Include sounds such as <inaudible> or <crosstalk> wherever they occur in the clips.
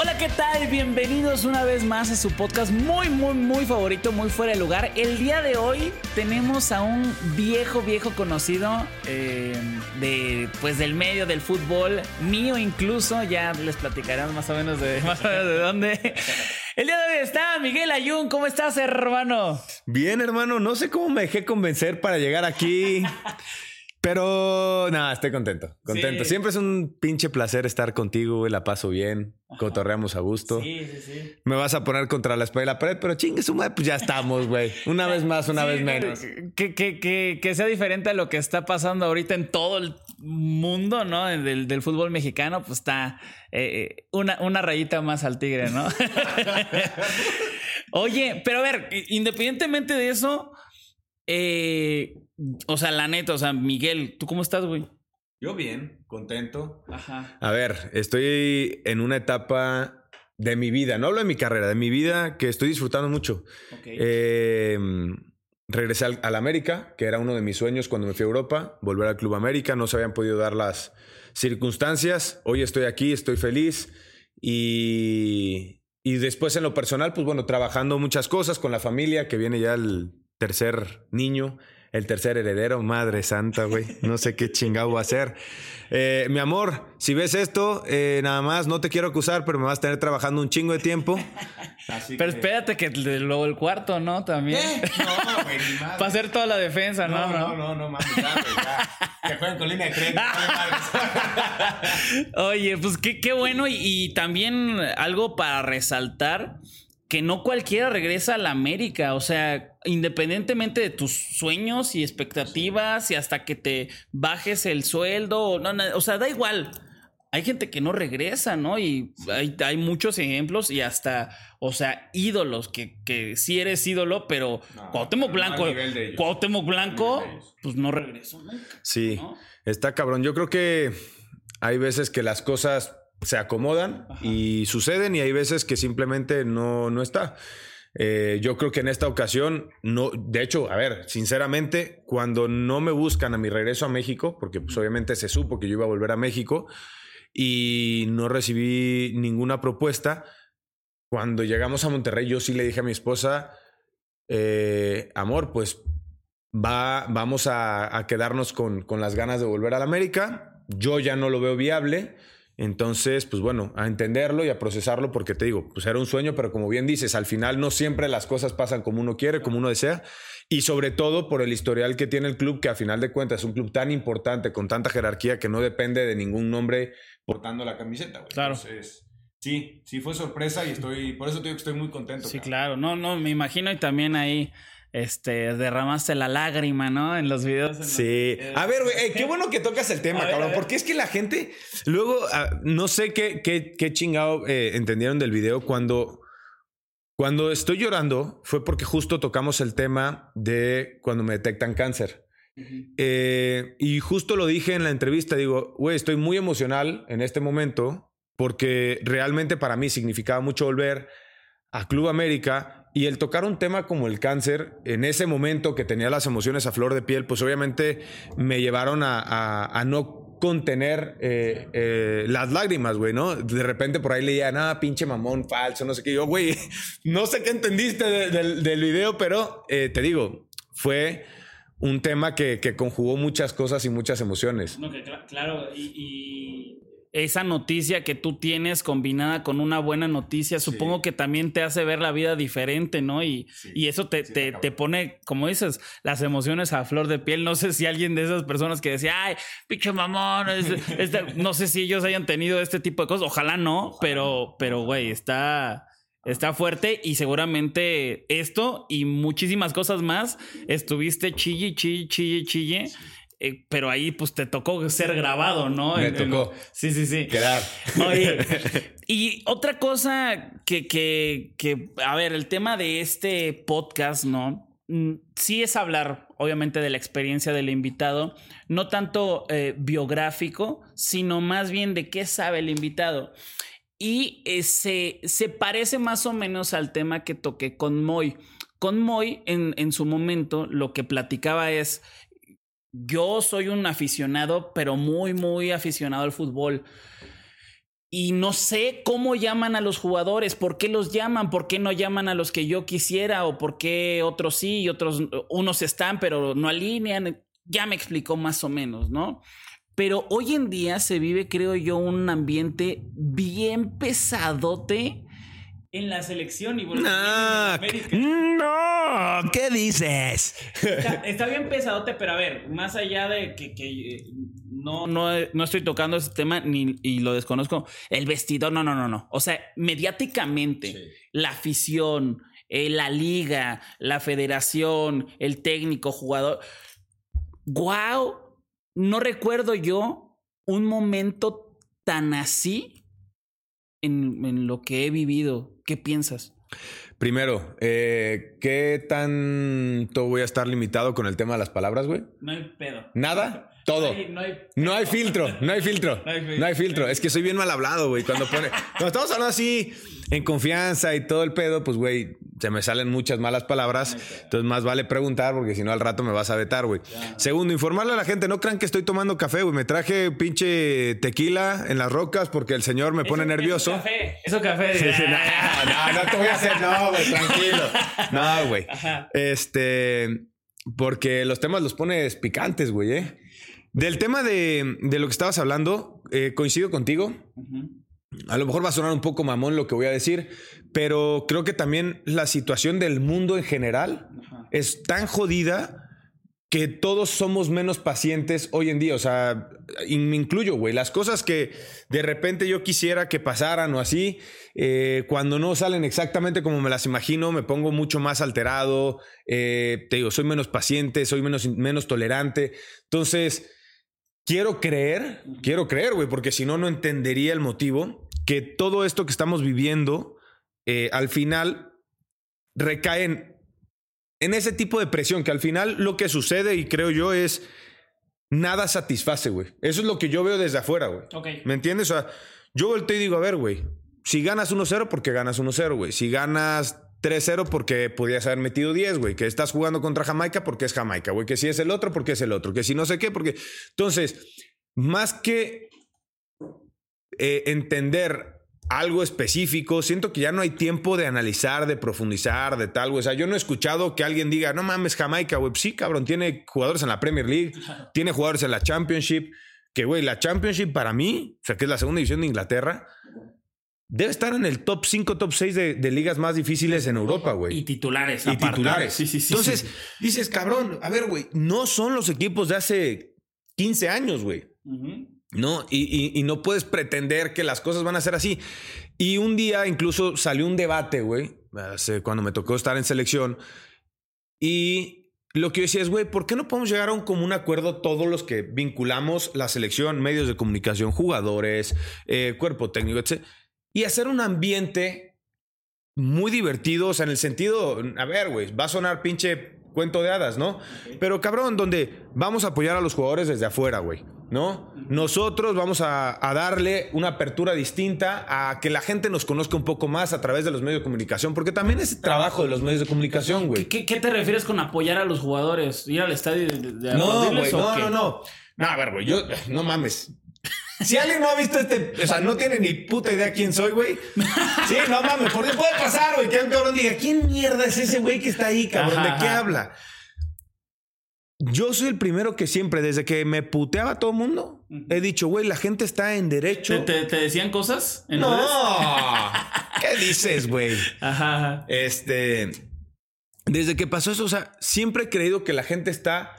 Hola, ¿qué tal? Bienvenidos una vez más a su podcast muy, muy, muy favorito, muy fuera de lugar. El día de hoy tenemos a un viejo, viejo conocido eh, de, pues, del medio del fútbol, mío incluso. Ya les platicarán más o menos de, <laughs> más o menos de dónde. El día de hoy está Miguel Ayun. ¿Cómo estás, hermano? Bien, hermano. No sé cómo me dejé convencer para llegar aquí. <laughs> Pero nada, estoy contento. Contento. Sí. Siempre es un pinche placer estar contigo, güey. La paso bien. Cotorreamos a gusto. Sí, sí, sí. Me vas a poner contra la espalda y la pared, pero chingue su madre, pues ya estamos, güey. Una vez más, una Sí, vez menos. Que, que, que, que sea diferente a lo que está pasando ahorita en todo el mundo, ¿no? Del, del fútbol mexicano, pues está eh, una, una rayita más al tigre, ¿no? <laughs> Oye, pero a ver, independientemente de eso, eh, o sea, la neta, o sea, Miguel, ¿tú cómo estás, güey? Yo bien, contento. Ajá. A ver, estoy en una etapa de mi vida, no hablo de mi carrera, de mi vida que estoy disfrutando mucho. Ok. Eh, regresé al, al América, que era uno de mis sueños cuando me fui a Europa, volver al Club América. No se habían podido dar las circunstancias. Hoy estoy aquí, estoy feliz. Y, y después en lo personal, pues bueno, trabajando muchas cosas con la familia, que viene ya el tercer niño. El tercer heredero, madre santa, güey. No sé qué chingado va a ser. Eh, mi amor, si ves esto, eh, nada más, no te quiero acusar, pero me vas a tener trabajando un chingo de tiempo. <laughs> Pero espérate que luego el cuarto, ¿no? También. No, <laughs> güey, ni madre. Para hacer toda la defensa, ¿no? No, no, no, no, mames, ya, güey, ya. Que jueguen con línea de madres. <laughs> Oye, pues qué, qué bueno y, y también algo para resaltar que no cualquiera regresa a la América, o sea, independientemente de tus sueños y expectativas y hasta que te bajes el sueldo, o no, no, o sea, da igual. Hay gente que no regresa, ¿no? Y hay, hay muchos ejemplos y hasta, o sea, ídolos, que, que sí eres ídolo, pero No, Cuauhtémoc Blanco. Cuauhtémoc Blanco, pues no regresó nunca. Sí, ¿no? está cabrón. Yo creo que hay veces que las cosas se acomodan y suceden y hay veces que simplemente no, no está. Eh, yo creo que en esta ocasión, no, de hecho, a ver, sinceramente, cuando no me buscan a mi regreso a México, porque pues obviamente se supo que yo iba a volver a México y no recibí ninguna propuesta, cuando llegamos a Monterrey yo sí le dije a mi esposa, eh, amor, pues va, vamos a, a quedarnos con, con las ganas de volver a la América. Yo ya no lo veo viable. Entonces, pues bueno, a entenderlo y a procesarlo, porque te digo, pues era un sueño, pero como bien dices, al final no siempre las cosas pasan como uno quiere, como uno desea, y sobre todo por el historial que tiene el club, que a final de cuentas es un club tan importante, con tanta jerarquía, que no depende de ningún nombre portando la camiseta. güey. Claro. Entonces, sí, sí fue sorpresa y estoy, por eso te digo que estoy muy contento. Sí, cabrón. claro. No, no, me imagino y también ahí este derramaste la lágrima, ¿no? En los videos. en Sí. A ver, güey, eh, qué bueno que tocas el tema, ver, cabrón. Porque es que la gente, luego, ah, no sé qué, qué, qué chingado eh, entendieron del video cuando, cuando estoy llorando fue porque justo tocamos el tema de cuando me detectan cáncer. Eh, y justo lo dije en la entrevista, digo, güey, estoy muy emocional en este momento porque realmente para mí significaba mucho volver a Club América y el tocar un tema como el cáncer en ese momento que tenía las emociones a flor de piel, pues obviamente me llevaron a, a- no contener eh, eh, las lágrimas, güey, ¿no? De repente por ahí leía, nada, pinche mamón, falso, no sé qué. Yo, güey, <laughs> no sé qué entendiste de- del, video, pero eh, te digo, fue un tema que, conjugó muchas cosas y muchas emociones. Claro, y esa noticia que tú tienes combinada con una buena noticia, supongo que también te hace ver la vida diferente, ¿no? Y, y eso te, te, te pone, como dices, las emociones a flor de piel. No sé si alguien de esas personas que decía, ay, pinche mamón, es- <laughs> este", no sé si ellos hayan tenido este tipo de cosas. Ojalá no, pero, pero, güey, está. Está fuerte y seguramente esto y muchísimas cosas más estuviste chille, chille, chille, chille. Eh, pero ahí pues te tocó ser grabado, ¿no? Me En- en- tocó. sí, sí, sí. Quedar. Oye, <laughs> y otra cosa que, que, que, a ver, el tema de este podcast, ¿no? Mm, Sí es hablar, obviamente, de la experiencia del invitado, no tanto eh, biográfico, sino más bien de qué sabe el invitado. Y eh, se, se parece más o menos al tema que toqué con Moy. Con Moy, en, en su momento, lo que platicaba es, yo soy un aficionado, pero muy, muy aficionado al fútbol. Y no sé cómo llaman a los jugadores, por qué los llaman, por qué no llaman a los que yo quisiera, o por qué otros sí y otros, unos están, pero no alinean. Ya me explicó más o menos, ¿no? Pero hoy en día se vive, creo yo, un ambiente bien pesadote en la selección y bueno, Ah, también en América. no, ¿qué dices? Está, está bien pesadote, pero a ver, más allá de que, que, eh, no, no, no estoy tocando ese tema ni, y lo desconozco, el vestidor, no, no, no, no. O sea, mediáticamente, la afición, eh, la liga, la federación, el técnico, jugador. ¡Wow! No recuerdo yo un momento tan así en, en lo que he vivido. ¿Qué piensas? Primero, eh, ¿qué tanto voy a estar limitado con el tema de las palabras, güey? No hay pedo. ¿Nada? Todo. No hay- no filtro, no hay filtro. <laughs> No hay filtro. No hay filtro. Es que soy bien mal hablado, güey. Cuando pone. <laughs> Cuando estamos hablando así en confianza y todo el pedo, pues, güey, se me salen muchas malas palabras. Entonces, más vale preguntar porque si no, al rato me vas a vetar, güey. Segundo, informarle a la gente. No crean que estoy tomando café, güey. Me traje pinche tequila en las rocas porque el señor me pone Eso- nervioso. Eso café. Eso café. Sí, sí, no, no, no te voy a hacer, no, güey, <laughs> tranquilo. No, güey. Este, porque los temas los pones picantes, güey, ¿eh? Del tema de, de lo que estabas hablando, eh, coincido contigo. A lo mejor va a sonar un poco mamón lo que voy a decir, pero creo que también la situación del mundo en general es tan jodida que todos somos menos pacientes hoy en día. O sea, y me incluyo, güey. Las cosas que de repente yo quisiera que pasaran o así, eh, cuando no salen exactamente como me las imagino, me pongo mucho más alterado. eh, te digo, soy menos paciente, soy menos, menos tolerante. Entonces, quiero creer, quiero creer, güey, porque si no, no entendería el motivo que todo esto que estamos viviendo, eh, al final, recae en, en ese tipo de presión, que al final lo que sucede, y creo yo, es nada satisface, güey. Eso es lo que yo veo desde afuera, güey. ¿Me entiendes? O sea, yo volteo y digo, a ver, güey, si ganas 1-0, porque ganas 1-0, güey. Si ganas 3-0, porque podías haber metido 10, güey. Que estás jugando contra Jamaica, porque es Jamaica, güey. Que si es el otro, porque es el otro. Que si no sé qué, porque... Entonces, más que eh, entender algo específico, siento que ya no hay tiempo de analizar, de profundizar, de tal, güey. O sea, yo no he escuchado que alguien diga, no mames, Jamaica, güey. Pues sí, cabrón, tiene jugadores en la Premier League, tiene jugadores en la Championship. Que, güey, la Championship para mí, o sea, que es la segunda división de Inglaterra, debe estar en el top 5, top 6 de, de ligas más difíciles en Europa, güey. Y titulares. Y aparte. titulares. Sí, sí, sí. Entonces, dices, cabrón, a ver, güey, no son los equipos de hace 15 años, güey. ¿no? Y, y- y no puedes pretender que las cosas van a ser así. Y un día incluso salió un debate, güey, cuando me tocó estar en selección. Y lo que yo decía es, güey, ¿por qué no podemos llegar a un común acuerdo todos los que vinculamos la selección, medios de comunicación, jugadores, eh, cuerpo técnico, etc. Y hacer un ambiente muy divertido, o sea, en el sentido, a ver, güey, va a sonar pinche cuento de hadas, ¿no? Pero cabrón, donde vamos a apoyar a los jugadores desde afuera, güey, ¿no? Nosotros vamos a, a darle una apertura distinta a que la gente nos conozca un poco más a través de los medios de comunicación, porque también es trabajo de los medios de comunicación, güey. ¿Qué, qué te refieres con apoyar a los jugadores? ¿Ir al estadio de, de- No, güey, no, qué? no, no. No, a ver, güey, yo, no mames. Si alguien no ha visto este, o sea, no tiene ni puta idea quién soy, güey. Sí, no mames, porque puede pasar, güey, que un cabrón diga, ¿quién mierda es ese güey que está ahí, cabrón? ¿De qué habla? yo soy el primero que siempre, desde que me puteaba todo el mundo, he dicho, güey, la gente está en derecho. ¿Te, te- te decían cosas? en no. <laughs> ¿Qué dices, güey? Ajá, ajá. Este, desde que pasó eso, o sea, siempre he creído que la gente está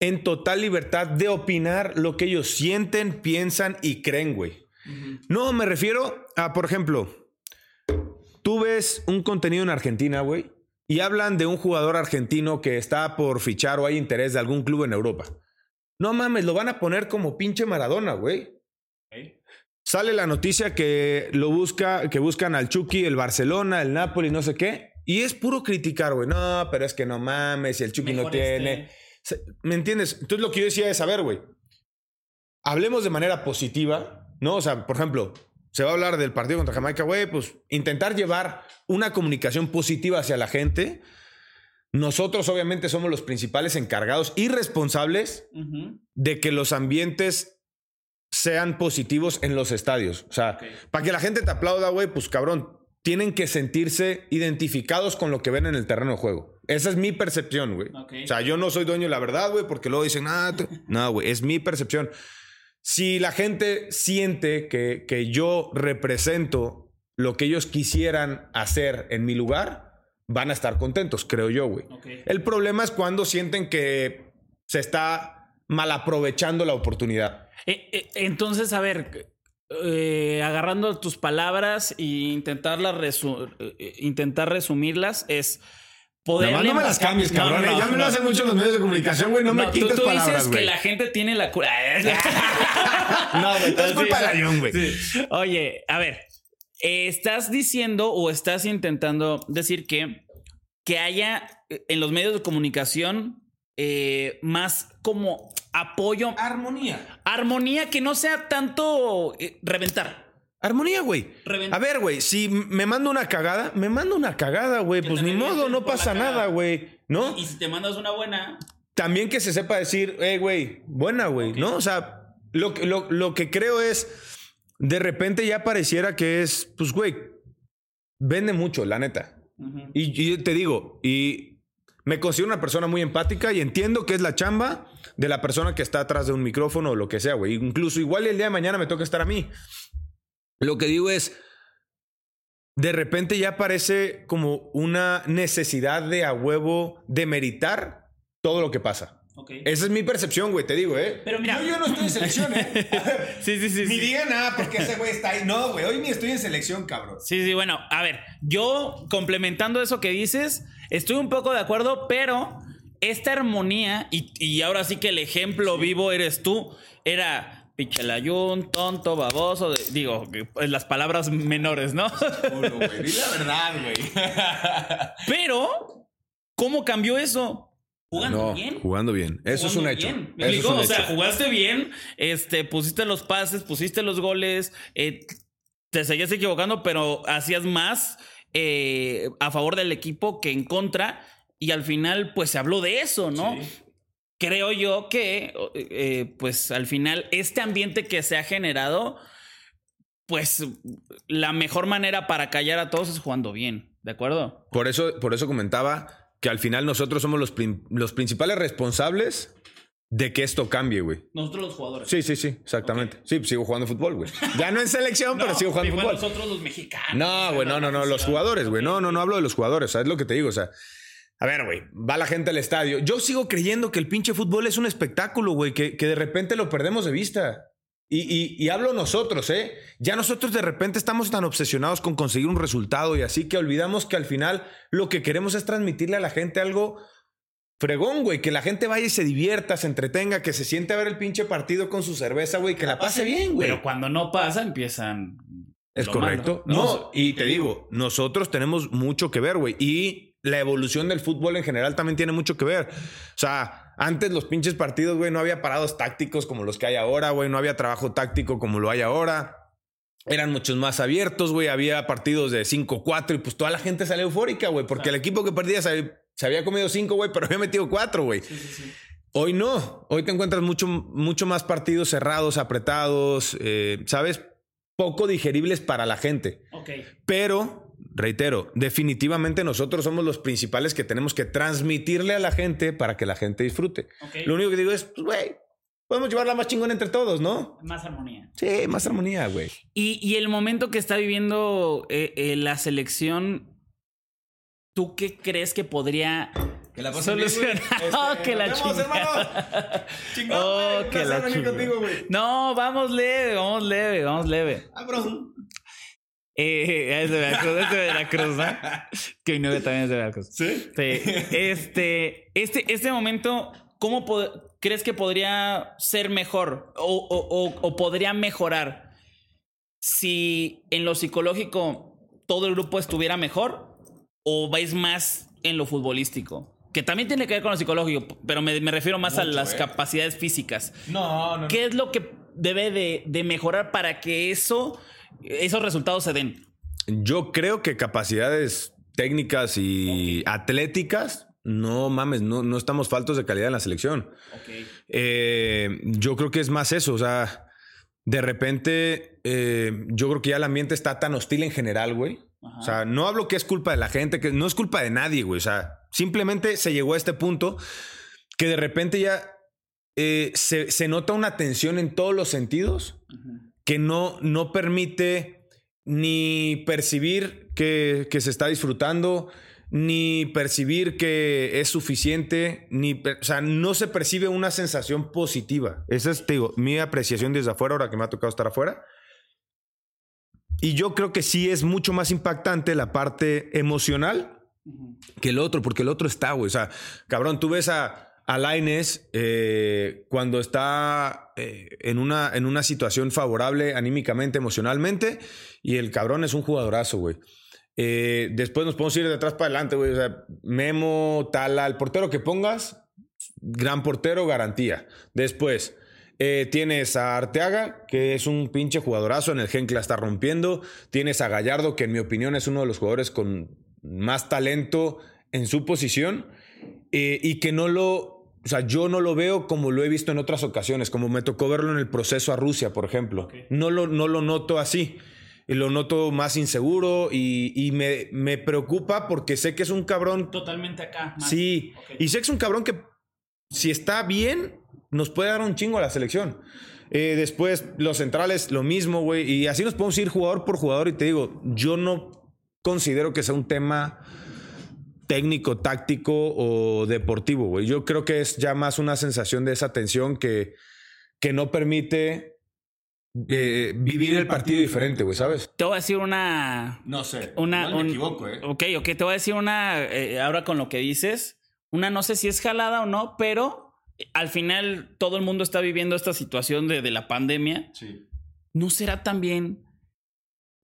en total libertad de opinar lo que ellos sienten, piensan y creen, güey. No, me refiero a, por ejemplo, tú ves un contenido en Argentina, güey, y hablan de un jugador argentino que está por fichar o hay interés de algún club en Europa. No mames, lo van a poner como pinche Maradona, güey. Sale la noticia que lo busca, que buscan al Chucky, el Barcelona, el Napoli, no sé qué. Y es puro criticar, güey. No, pero es que no mames, y el Chucky no Mejor tiene. este. ¿Me entiendes? Entonces lo que yo decía es, a ver, güey. Hablemos de manera positiva, ¿no? O sea, por ejemplo, se va a hablar del partido contra Jamaica, güey, pues intentar llevar una comunicación positiva hacia la gente. Nosotros obviamente somos los principales encargados y responsables de que los ambientes sean positivos en los estadios. O sea, para que la gente te aplauda, güey, pues cabrón, tienen que sentirse identificados con lo que ven en el terreno de juego. Esa es mi percepción, güey. O sea, yo no soy dueño de la verdad, güey, porque luego dicen, ah, tú-". no, güey, es mi percepción. Si la gente siente que, que yo represento lo que ellos quisieran hacer en mi lugar, van a estar contentos, creo yo, güey. El problema es cuando sienten que se está mal aprovechando la oportunidad. Eh, eh, entonces, a ver, eh, agarrando tus palabras e intentarlas resu- eh, intentar resumirlas es poder. No me las cambies, cabrón. eh. ya me lo hacen mucho los medios de comunicación, güey. No, me tú, quites tú palabras, dices que la gente tiene la cura. <laughs> No, <laughs> güey, es culpa de Ayun, güey. Oye, a ver, eh, estás diciendo o estás intentando decir que, que haya eh, en los medios de comunicación eh, más como apoyo, Armonía. armonía que no sea tanto eh, reventar. Armonía, güey. A ver, güey, si me mando una cagada, me mando una cagada, güey. Pues ni modo, no pasa nada, güey. ¿No? Y si te mandas una buena, También que se sepa decir, hey, güey, buena, güey, ¿no? O sea, lo, que- lo, lo que creo es, de repente ya pareciera que es, pues, güey, vende mucho, la neta. Y, y te digo, y me considero una persona muy empática y entiendo que es la chamba de la persona que está atrás de un micrófono o lo que sea, güey. Incluso igual el día de mañana me toca estar a mí. Lo que digo es, de repente ya parece como una necesidad de a huevo demeritar todo lo que pasa. ok. Esa es mi percepción, güey, te digo, ¿eh? Pero mira- yo, yo no estoy en selección, ¿eh? <laughs> Sí, sí, sí. Ni sí. digan nada porque ese güey está ahí. No, güey, hoy ni estoy en selección, cabrón. Sí, sí, bueno, a ver, yo complementando eso que dices, estoy un poco de acuerdo, pero esta armonía, y, y ahora sí que el ejemplo vivo eres tú, era pichelayún, tonto, baboso, de- digo, las palabras menores, ¿no? Culo, güey. Di la verdad, güey. <laughs> pero, ¿cómo cambió eso? Jugando No, bien. jugando bien. Eso es un hecho. bien. ¿Me Eso es un o sea, hecho. jugaste bien, este, pusiste los pases, pusiste los goles, eh, te seguías equivocando, pero hacías más eh, a favor del equipo que en contra. Y al final, pues se habló de eso, ¿no? Creo yo que, eh, pues al final, este ambiente que se ha generado, pues la mejor manera para callar a todos es jugando bien, ¿de acuerdo? Por eso, por eso comentaba que al final nosotros somos los, los principales responsables de que esto cambie, güey. Nosotros los jugadores. Sí, sí, sí, exactamente. Sí, pues sigo jugando fútbol, güey. <laughs> Ya no en selección, pero sigo jugando fútbol. nosotros los mexicanos. No, güey, no, no, no, los jugadores, güey. No, no, no hablo de los jugadores, ¿sabes lo que te digo? O sea, a ver, güey, va la gente al estadio. Yo sigo creyendo que el pinche fútbol es un espectáculo, güey, que, que de repente lo perdemos de vista. Y, y- y hablo nosotros, ¿eh? Ya nosotros de repente estamos tan obsesionados con conseguir un resultado y así que olvidamos que al final lo que queremos es transmitirle a la gente algo fregón, güey. Que la gente vaya y se divierta, se entretenga, que se siente a ver el pinche partido con su cerveza, güey, que la pase bien, güey. Pero cuando no pasa, empiezan. Es lo correcto. malo, No, y te digo, nosotros tenemos mucho que ver, güey. Y la evolución del fútbol en general también tiene mucho que ver. O sea, antes los pinches partidos, güey, no había parados tácticos como los que hay ahora, güey. No había trabajo táctico como lo hay ahora. Eran muchos más abiertos, güey. Había partidos de 5-4 y pues toda la gente salió eufórica, güey. Porque el equipo que perdía se, se había comido 5, güey, pero había metido 4, güey. Hoy no. Hoy te encuentras mucho, mucho más partidos cerrados, apretados, eh, ¿sabes? Poco digeribles para la gente. Ok. Pero reitero, definitivamente nosotros somos los principales que tenemos que transmitirle a la gente para que la gente disfrute. Lo único que digo es, pues, güey, podemos llevarla más chingón entre todos, ¿no? Más armonía. Sí, más armonía, güey. Y, y el momento que está viviendo eh, eh, la selección, ¿tú qué crees que podría Que la solucionar? <laughs> Oh, que la chingada. <laughs> Chingón, Oh, güey. que la contigo, güey. No, vamos leve, vamos leve, vamos leve. Cabrón. Eh, es de Veracruz, es de Veracruz, ¿no? <laughs> Que mi novia también es de Veracruz. ¿Sí? Sí. Este, este, este momento, ¿cómo crees que podría ser mejor o, o- o- o podría mejorar si en lo psicológico todo el grupo estuviera mejor o vais más en lo futbolístico? Que también tiene que ver con lo psicológico, pero me, me refiero más a las eh. capacidades físicas. No, no. ¿Qué es lo que debe de, de mejorar para que eso, esos resultados se den? Yo creo que capacidades técnicas y atléticas, no mames, no, no estamos faltos de calidad en la selección. Eh, yo creo que es más eso, o sea, de repente eh, yo creo que ya el ambiente está tan hostil en general, güey. O sea, no hablo que es culpa de la gente, que no es culpa de nadie, güey. O sea, simplemente se llegó a este punto que de repente ya eh, se, se nota una tensión en todos los sentidos que no, no permite ni percibir que, que se está disfrutando, ni percibir que es suficiente, ni, o sea, no se percibe una sensación positiva. Esa es, te digo, mi apreciación desde afuera, ahora que me ha tocado estar afuera. Y yo creo que sí es mucho más impactante la parte emocional que el otro, porque el otro está, güey. O sea, cabrón, tú ves a, a Lainez eh, cuando está eh, en, una, en una situación favorable anímicamente, emocionalmente, y el cabrón es un jugadorazo, güey. Eh, después nos podemos ir de atrás para adelante, güey. O sea, Memo, Tala, el portero que pongas, gran portero, garantía. Después, tienes a Arteaga, que es un pinche jugadorazo, en el gen la está rompiendo. Tienes a Gallardo, que en mi opinión es uno de los jugadores con más talento en su posición. y que no lo. O sea, yo no lo veo como lo he visto en otras ocasiones, como me tocó verlo en el proceso a Rusia, por ejemplo. No, lo, no lo noto así. Lo noto más inseguro y, y me, me preocupa porque sé que es un cabrón Totalmente acá. más. Sí, y sé que es un cabrón que si está bien, nos puede dar un chingo a la selección. Eh, después, los centrales, lo mismo, güey. Y así nos podemos ir jugador por jugador. Y te digo, yo no considero que sea un tema técnico, táctico o deportivo, güey. Yo creo que es ya más una sensación de esa tensión que, que no permite eh, vivir el partido diferente, güey, ¿sabes? Te voy a decir una. No sé. una un- ¿eh? Ok, ok, te voy a decir una. eh, ahora con lo que dices, una no sé si es jalada o no, pero al final todo el mundo está viviendo esta situación de, de la pandemia. Sí. ¿No será también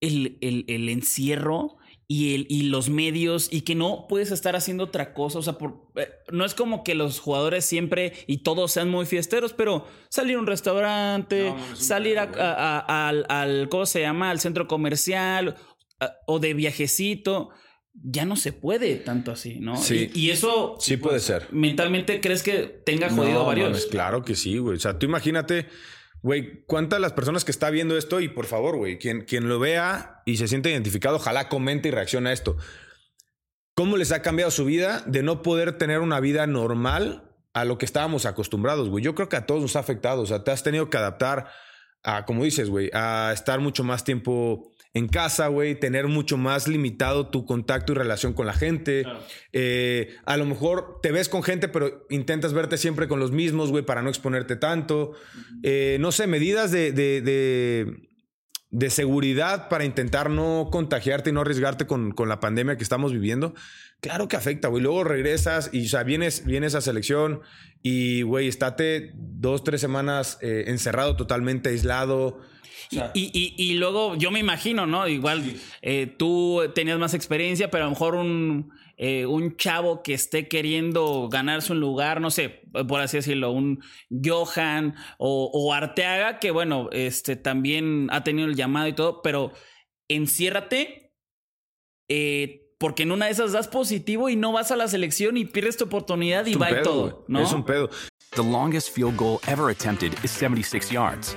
el, el- el encierro y, el, y los medios y que no puedes estar haciendo otra cosa? O sea, por- eh, no es como que los jugadores siempre y todos sean muy fiesteros, pero salir a un restaurante, No, no, salir a- a- a- al, al- ¿cómo se llama? Al centro comercial a- o de viajecito. Ya no se puede tanto así, ¿no? Sí. Y, y eso Sí puede ser. mentalmente crees que tenga jodido No, varios. mames, claro que sí, güey. O sea, tú imagínate, güey, cuántas las personas que está viendo esto y por favor, güey, quien, quien lo vea y se siente identificado, ojalá comente y reaccione a esto. ¿Cómo les ha cambiado su vida de no poder tener una vida normal a lo que estábamos acostumbrados, güey? Yo creo que a todos nos ha afectado. O sea, te has tenido que adaptar a, como dices, güey, a estar mucho más tiempo en casa, güey, tener mucho más limitado tu contacto y relación con la gente. Eh, a lo mejor te ves con gente, pero intentas verte siempre con los mismos, güey, para no exponerte tanto. Eh, no sé, medidas de, de, de- de seguridad para intentar no contagiarte y no arriesgarte con, con la pandemia que estamos viviendo. Claro que afecta, güey. Luego regresas y, o sea, vienes, vienes a selección y, güey, estate dos, tres semanas eh, encerrado, totalmente aislado. O sea, Y, y- y luego yo me imagino, ¿no? Igual eh, tú tenías más experiencia, pero a lo mejor un, eh, un chavo que esté queriendo ganarse un lugar, no sé, por así decirlo, un Johan o, o Arteaga, que bueno, este también ha tenido el llamado y todo, pero enciérrate. eh, porque en una de esas das positivo y no vas a la selección y pierdes tu oportunidad y va y todo. ¿no? Es un pedo. The longest field goal ever attempted is 76 yards.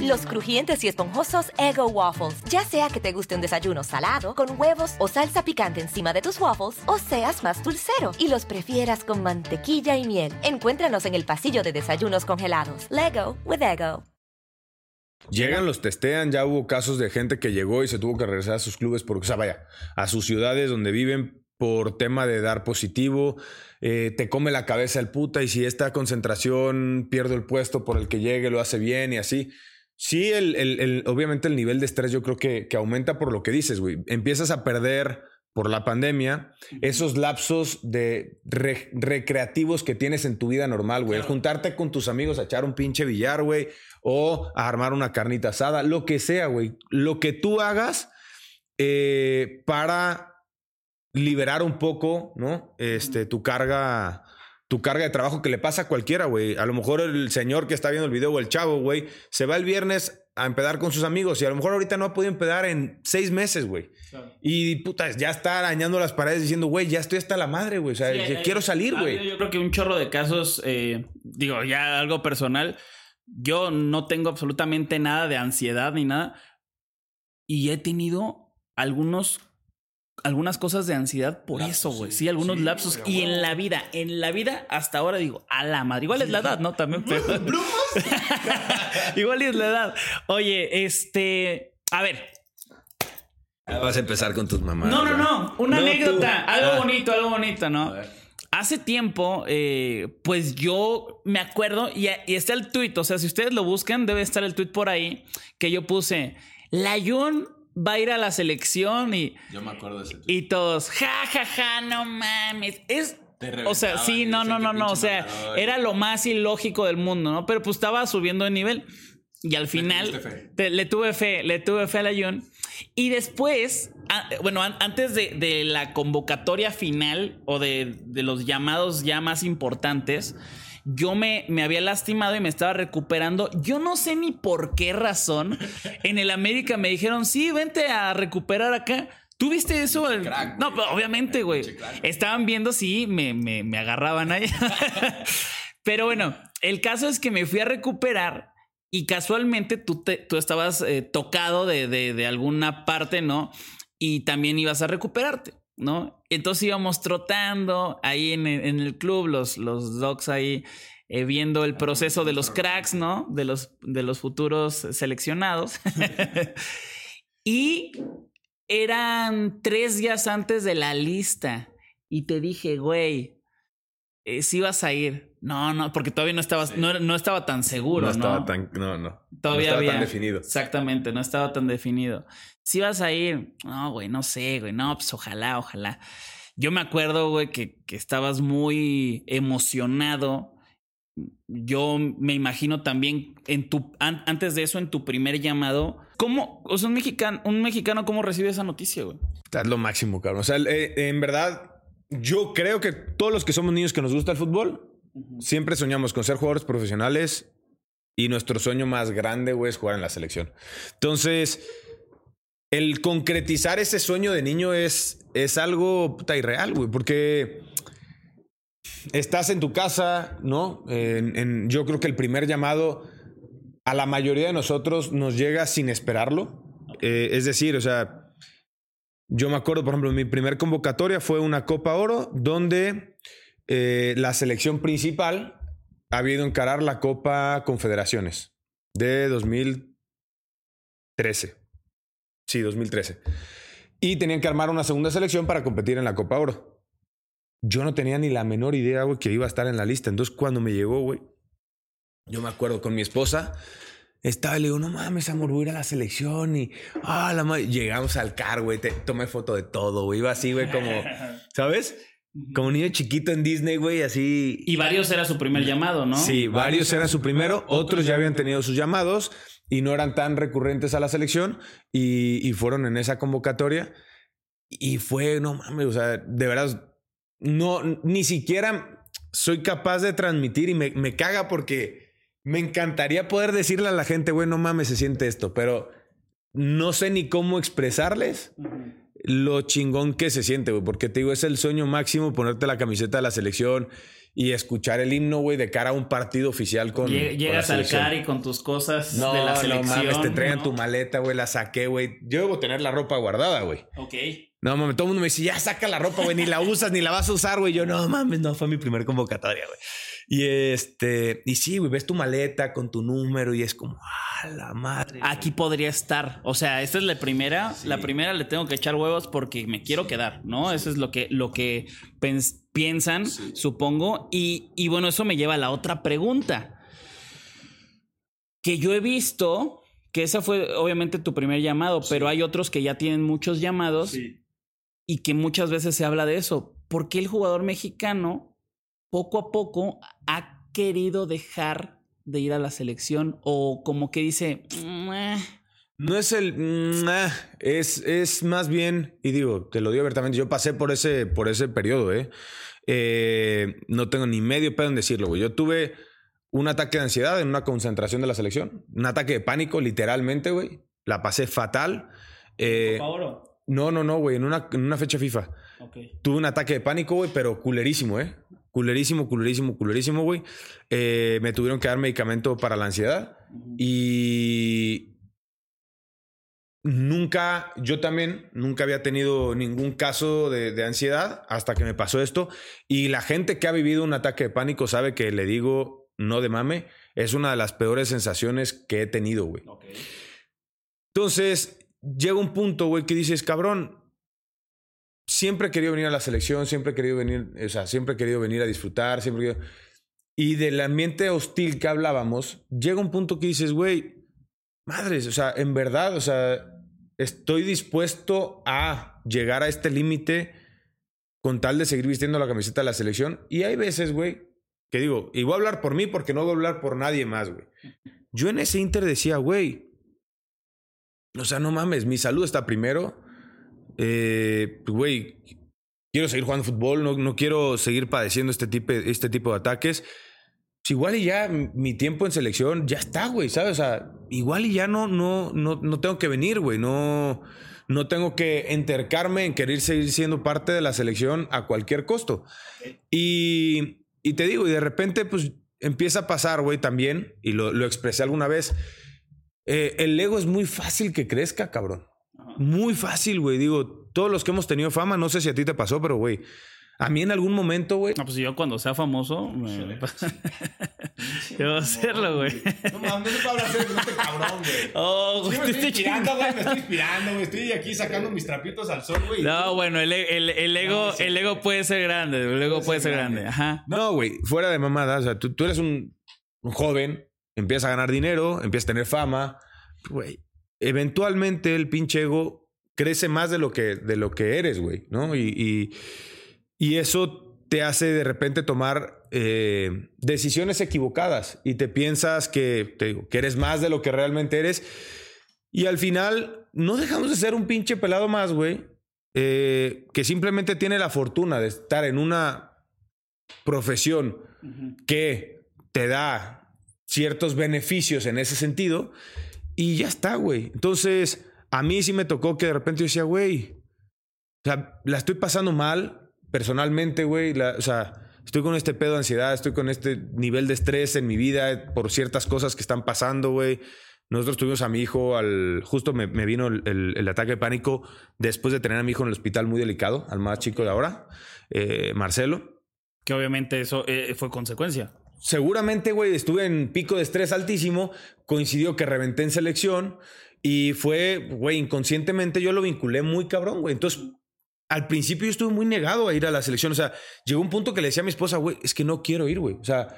Los crujientes y esponjosos Ego Waffles. Ya sea que te guste un desayuno salado, con huevos o salsa picante encima de tus waffles, o seas más dulcero y los prefieras con mantequilla y miel. Encuéntranos en el pasillo de desayunos congelados. Lego with Ego. Llegan, los testean, ya hubo casos de gente que llegó y se tuvo que regresar a sus clubes, porque, o sea, vaya, a sus ciudades donde viven por tema de dar positivo, eh, te come la cabeza el puta y si esta concentración pierdo el puesto por el que llegue, lo hace bien y así. Sí, el, el, el, obviamente el nivel de estrés yo creo que, que aumenta por lo que dices, güey. Empiezas a perder por la pandemia esos lapsos de re, recreativos que tienes en tu vida normal, güey. Claro. Juntarte con tus amigos a echar un pinche billar, güey, o a armar una carnita asada, lo que sea, güey. Lo que tú hagas eh, para liberar un poco, ¿no? Este, tu carga, tu carga de trabajo que le pasa a cualquiera, güey. A lo mejor el señor que está viendo el video o el chavo, güey, se va el viernes a empedar con sus amigos y a lo mejor ahorita no ha podido empedar en seis meses, güey. Claro. Y puta, ya está arañando las paredes diciendo, güey, ya estoy hasta la madre, güey. O sea, sí, hay, quiero salir, güey. Yo creo que un chorro de casos, eh, digo, ya algo personal. Yo no tengo absolutamente nada de ansiedad ni nada. Y he tenido algunos algunas cosas de ansiedad por lapsos, eso, güey. Sí, algunos sí, lapsos. Y en la vida, en la vida, hasta ahora digo, a la madre. Igual sí. es la edad, ¿no? También. Pero... <laughs> Igual es la edad. Oye, este. A ver. Vas a empezar con tus mamás. No, no, no. Una no, anécdota. Tú. Algo ah. bonito, algo bonito, ¿no? Hace tiempo, eh, pues yo me acuerdo, y, y, está el tweet, o sea, si ustedes lo buscan, debe estar el tweet por ahí, que yo puse, la Jun va a ir a la selección y. Yo me acuerdo de ese tweet. Y todos, ja, ja, ja, no mames. Es. O sea, sí, no, no, no, no. O sea, era lo más ilógico del mundo, ¿no? Pero pues estaba subiendo de nivel. Y al final fe? Te, le tuve fe, le tuve fe a la Jun. Y después, a, bueno, an, antes de, de, la convocatoria final o de, de, los llamados ya más importantes, yo me, me, había lastimado y me estaba recuperando. Yo no sé ni por qué razón. En el América me dijeron, sí, vente a recuperar acá. ¿Tú viste eso? Crack, no, obviamente, güey. Estaban viendo si sí, me, me, me agarraban ahí. <laughs> Pero bueno, el caso es que me fui a recuperar y casualmente tú, te, tú estabas eh, tocado de, de, de, alguna parte, ¿no? Y también ibas a recuperarte, ¿no? Entonces íbamos trotando ahí en, en el club, los, los dogs ahí eh, viendo el proceso de los cracks, ¿no? De los, de los futuros seleccionados. <laughs> y eran tres días antes de la lista. Y te dije, güey, eh, si vas a ir. No, no, porque todavía no estabas, sí. no, no, estaba tan seguro. No estaba ¿no? tan, no, no. Todavía no estaba había, tan definido. Exactamente, no estaba tan definido. Si vas a ir, no, güey, no sé, güey, no, pues ojalá, ojalá. Yo me acuerdo, güey, que, que estabas muy emocionado. Yo me imagino también en tu, an, antes de eso, en tu primer llamado, ¿cómo, o sea, un mexicano, un mexicano, cómo recibe esa noticia, güey? Es lo máximo, cabrón. O sea, eh, en verdad, yo creo que todos los que somos niños que nos gusta el fútbol, uh -huh. siempre soñamos con ser jugadores profesionales y nuestro sueño más grande, güey, es jugar en la selección. Entonces, el concretizar ese sueño de niño es, es algo puta irreal, güey, porque estás en tu casa, ¿no? En, en, yo creo que el primer llamado a la mayoría de nosotros nos llega sin esperarlo. Eh, es decir, o sea, yo me acuerdo, por ejemplo, mi primer convocatoria fue una Copa Oro donde eh, la selección principal había ido a encarar la Copa Confederaciones de 2013. Sí, 2013. Y tenían que armar una segunda selección para competir en la Copa Oro. Yo no tenía ni la menor idea, güey, que iba a estar en la lista. Entonces, cuando me llegó, güey, yo me acuerdo con mi esposa, Estaba y le digo, no mames, amor, voy a ir a la selección y, ah, la madre. Llegamos al car, güey, tomé foto de todo, güey. Iba así, güey, como, <laughs> ¿sabes? Como niño chiquito en Disney, güey, así. Y varios era su primer llamado, ¿no? Sí, varios eran su primero, otros ya habían tenido sus llamados y no eran tan recurrentes a la selección y, y fueron en esa convocatoria. Y fue, no mames, o sea, de verdad, no, ni siquiera soy capaz de transmitir y me, me caga porque me encantaría poder decirle a la gente, güey, no mames, se siente esto, pero no sé ni cómo expresarles lo chingón que se siente, güey. Porque te digo, es el sueño máximo ponerte la camiseta de la selección y escuchar el himno, güey, de cara a un partido oficial con. Lle- con Llegas la al cari con tus cosas No, de la no selección. mames, te traen ¿no? tu maleta, güey, la saqué, güey. Yo debo tener la ropa guardada, güey. Ok. No mames, todo el mundo me dice, ya saca la ropa, güey, ni la usas, ni la vas a usar, güey. Yo, no mames, no, fue mi primer convocatoria, güey. Y este, y sí, güey, ves tu maleta con tu número y es como, ah, la madre. Aquí podría estar. O sea, esta es la primera. La primera le tengo que echar huevos porque me quiero quedar, ¿no? Eso es lo que, lo que piensan, supongo. Y, y bueno, eso me lleva a la otra pregunta. Que yo he visto, que esa fue obviamente tu primer llamado, pero hay otros que ya tienen muchos llamados y que muchas veces se habla de eso. ¿Por qué el jugador mexicano poco a poco ha querido dejar de ir a la selección o como que dice? No es el. es, es más bien, y digo, te lo digo abiertamente, yo pasé por ese, por ese periodo, ¿eh? Eh, no tengo ni medio pedo en decirlo, güey. Yo tuve un ataque de ansiedad en una concentración de la selección, un ataque de pánico, literalmente, güey. La pasé fatal. Eh, no, no, no, güey, en una, en una fecha FIFA. Tuve un ataque de pánico, güey, pero culerísimo, ¿eh? Culerísimo, culerísimo, culerísimo, güey. Eh, me tuvieron que dar medicamento para la ansiedad. Y nunca, yo también, nunca había tenido ningún caso de, de ansiedad hasta que me pasó esto. Y la gente que ha vivido un ataque de pánico sabe que le digo, no de mame, es una de las peores sensaciones que he tenido, güey. Entonces, llega un punto, güey, que dices, cabrón, siempre he querido venir a la selección, siempre he querido venir, o sea, siempre querido venir a disfrutar, siempre he querido- Y del ambiente hostil que hablábamos, llega un punto que dices, güey, madres, o sea, en verdad, o sea, estoy dispuesto a llegar a este límite con tal de seguir vistiendo la camiseta de la selección. Y hay veces, güey, que digo, y voy a hablar por mí porque no voy a hablar por nadie más, güey. Yo en ese inter decía, güey, o sea, no mames, mi salud está primero. Eh, pues, güey, quiero seguir jugando fútbol, no, no quiero seguir padeciendo este tipo, este tipo de ataques. Igual y ya mi tiempo en selección ya está, güey, ¿sabes? O sea, igual y ya no, no, no, no tengo que venir, güey. No, no tengo que entercarme en querer seguir siendo parte de la selección a cualquier costo. Y, y te digo, y de repente, pues empieza a pasar, güey, también, y lo, lo expresé alguna vez. Eh, el ego es muy fácil que crezca, cabrón. Muy fácil, güey. Digo, todos los que hemos tenido fama, no sé si a ti te pasó, pero, güey, a mí en algún momento, güey. No, pues yo cuando sea famoso, me... <laughs> <laughs> yo voy a hacerlo, güey. No mames, no serio con este cabrón, güey. <laughs> Oh, güey, te estoy inspirando, güey. Me estoy inspirando, güey. Estoy aquí sacando mis trapitos al sol, güey. No, bueno, el, el- el ego, No, sí. el ego puede ser grande, el ego puede ser grande. Ajá. No, güey, fuera de mamada. O sea, tú, tú eres un, un joven, empiezas a ganar dinero, empiezas a tener fama. Güey, eventualmente el pinche ego crece más de lo que, de lo que eres, güey, ¿no? Y, y, y eso te hace de repente tomar eh, decisiones equivocadas y te piensas que, te digo, que eres más de lo que realmente eres. Y al final no dejamos de ser un pinche pelado más, güey, eh, que simplemente tiene la fortuna de estar en una profesión que te da ciertos beneficios en ese sentido y ya está, güey. Entonces, a mí sí me tocó que de repente yo decía, güey, o sea, la estoy pasando mal personalmente, güey. la- O sea, estoy con este pedo de ansiedad, estoy con este nivel de estrés en mi vida por ciertas cosas que están pasando, güey. Nosotros tuvimos a mi hijo al. Justo me, vino el ataque de pánico después de tener a mi hijo en el hospital muy delicado, al más chico de ahora, eh, Marcelo. Que obviamente eso eh, fue consecuencia. Seguramente, güey, estuve en pico de estrés altísimo, coincidió que reventé en selección y fue, güey, inconscientemente yo lo vinculé muy cabrón, güey. Entonces, al principio yo estuve muy negado a ir a la selección, o sea, llegó un punto que le decía a mi esposa, güey, es que no quiero ir, güey. O sea,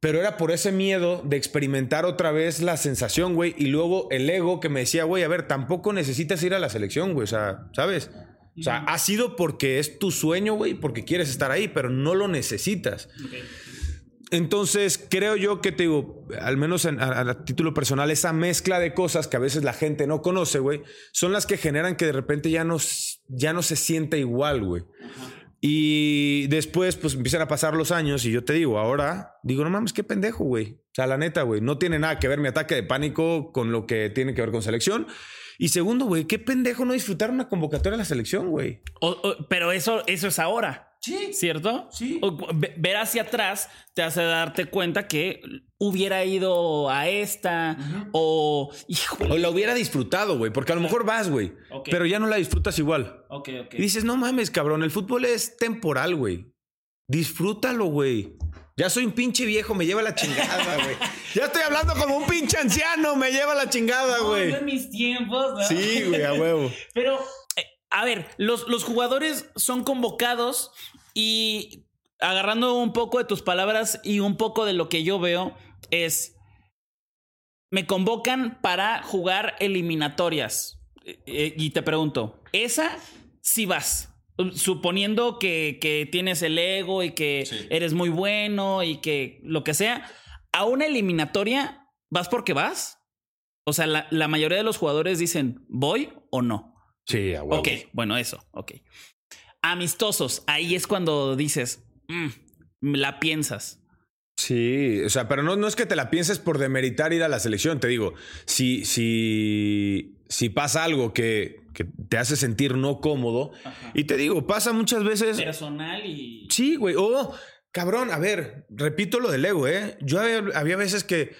Pero era por ese miedo de experimentar otra vez la sensación, güey. Y luego el ego que me decía, güey, a ver, tampoco necesitas ir a la selección, güey. O sea, ¿sabes? O sea, ha sido porque es tu sueño, güey, porque quieres estar ahí, pero no lo necesitas. Entonces, creo yo que te digo, al menos en- a, a título personal, esa mezcla de cosas que a veces la gente no conoce, güey, son las que generan que de repente ya no, ya no se siente igual, güey. Y después, pues empiezan a pasar los años y yo te digo, ahora digo, no mames, qué pendejo, güey. O sea, la neta, güey, no tiene nada que ver mi ataque de pánico con lo que tiene que ver con selección. Y segundo, güey, qué pendejo no disfrutar una convocatoria de la selección, güey. Pero eso, eso es ahora. Sí. ¿Cierto? Sí. O- ve- ver hacia atrás te hace darte cuenta que hubiera ido a esta o... Híjole. O la hubiera disfrutado, güey, porque a lo mejor vas, güey, Ok. pero ya no la disfrutas igual. Ok, ok. Y dices, no mames, cabrón, el fútbol es temporal, güey. Disfrútalo, güey. Ya soy un pinche viejo, me lleva la chingada, güey. <laughs> Ya estoy hablando como un pinche anciano, me lleva la chingada, No, güey. yo en mis tiempos, ¿no? Sí, güey, a huevo. <laughs> Pero, eh, a ver, los, los jugadores son convocados y agarrando un poco de tus palabras y un poco de lo que yo veo es, me convocan para jugar eliminatorias. Eh, eh, y te pregunto, ¿esa sí vas? Suponiendo que, que tienes el ego y que eres muy bueno y que lo que sea, a una eliminatoria, ¿vas porque vas? O sea, la, la mayoría de los jugadores dicen, ¿voy o no? Sí, a. Ok, bueno, eso, ok. Amistosos, ahí es cuando dices, "Mm, la piensas. Sí, o sea, pero no, no es que te la pienses por demeritar ir a la selección. Te digo, si, si, si pasa algo que, que te hace sentir no cómodo, y te digo, pasa muchas veces. Personal y... Sí, güey. O, cabrón, a ver, repito lo del ego, ¿eh? Yo había, había veces que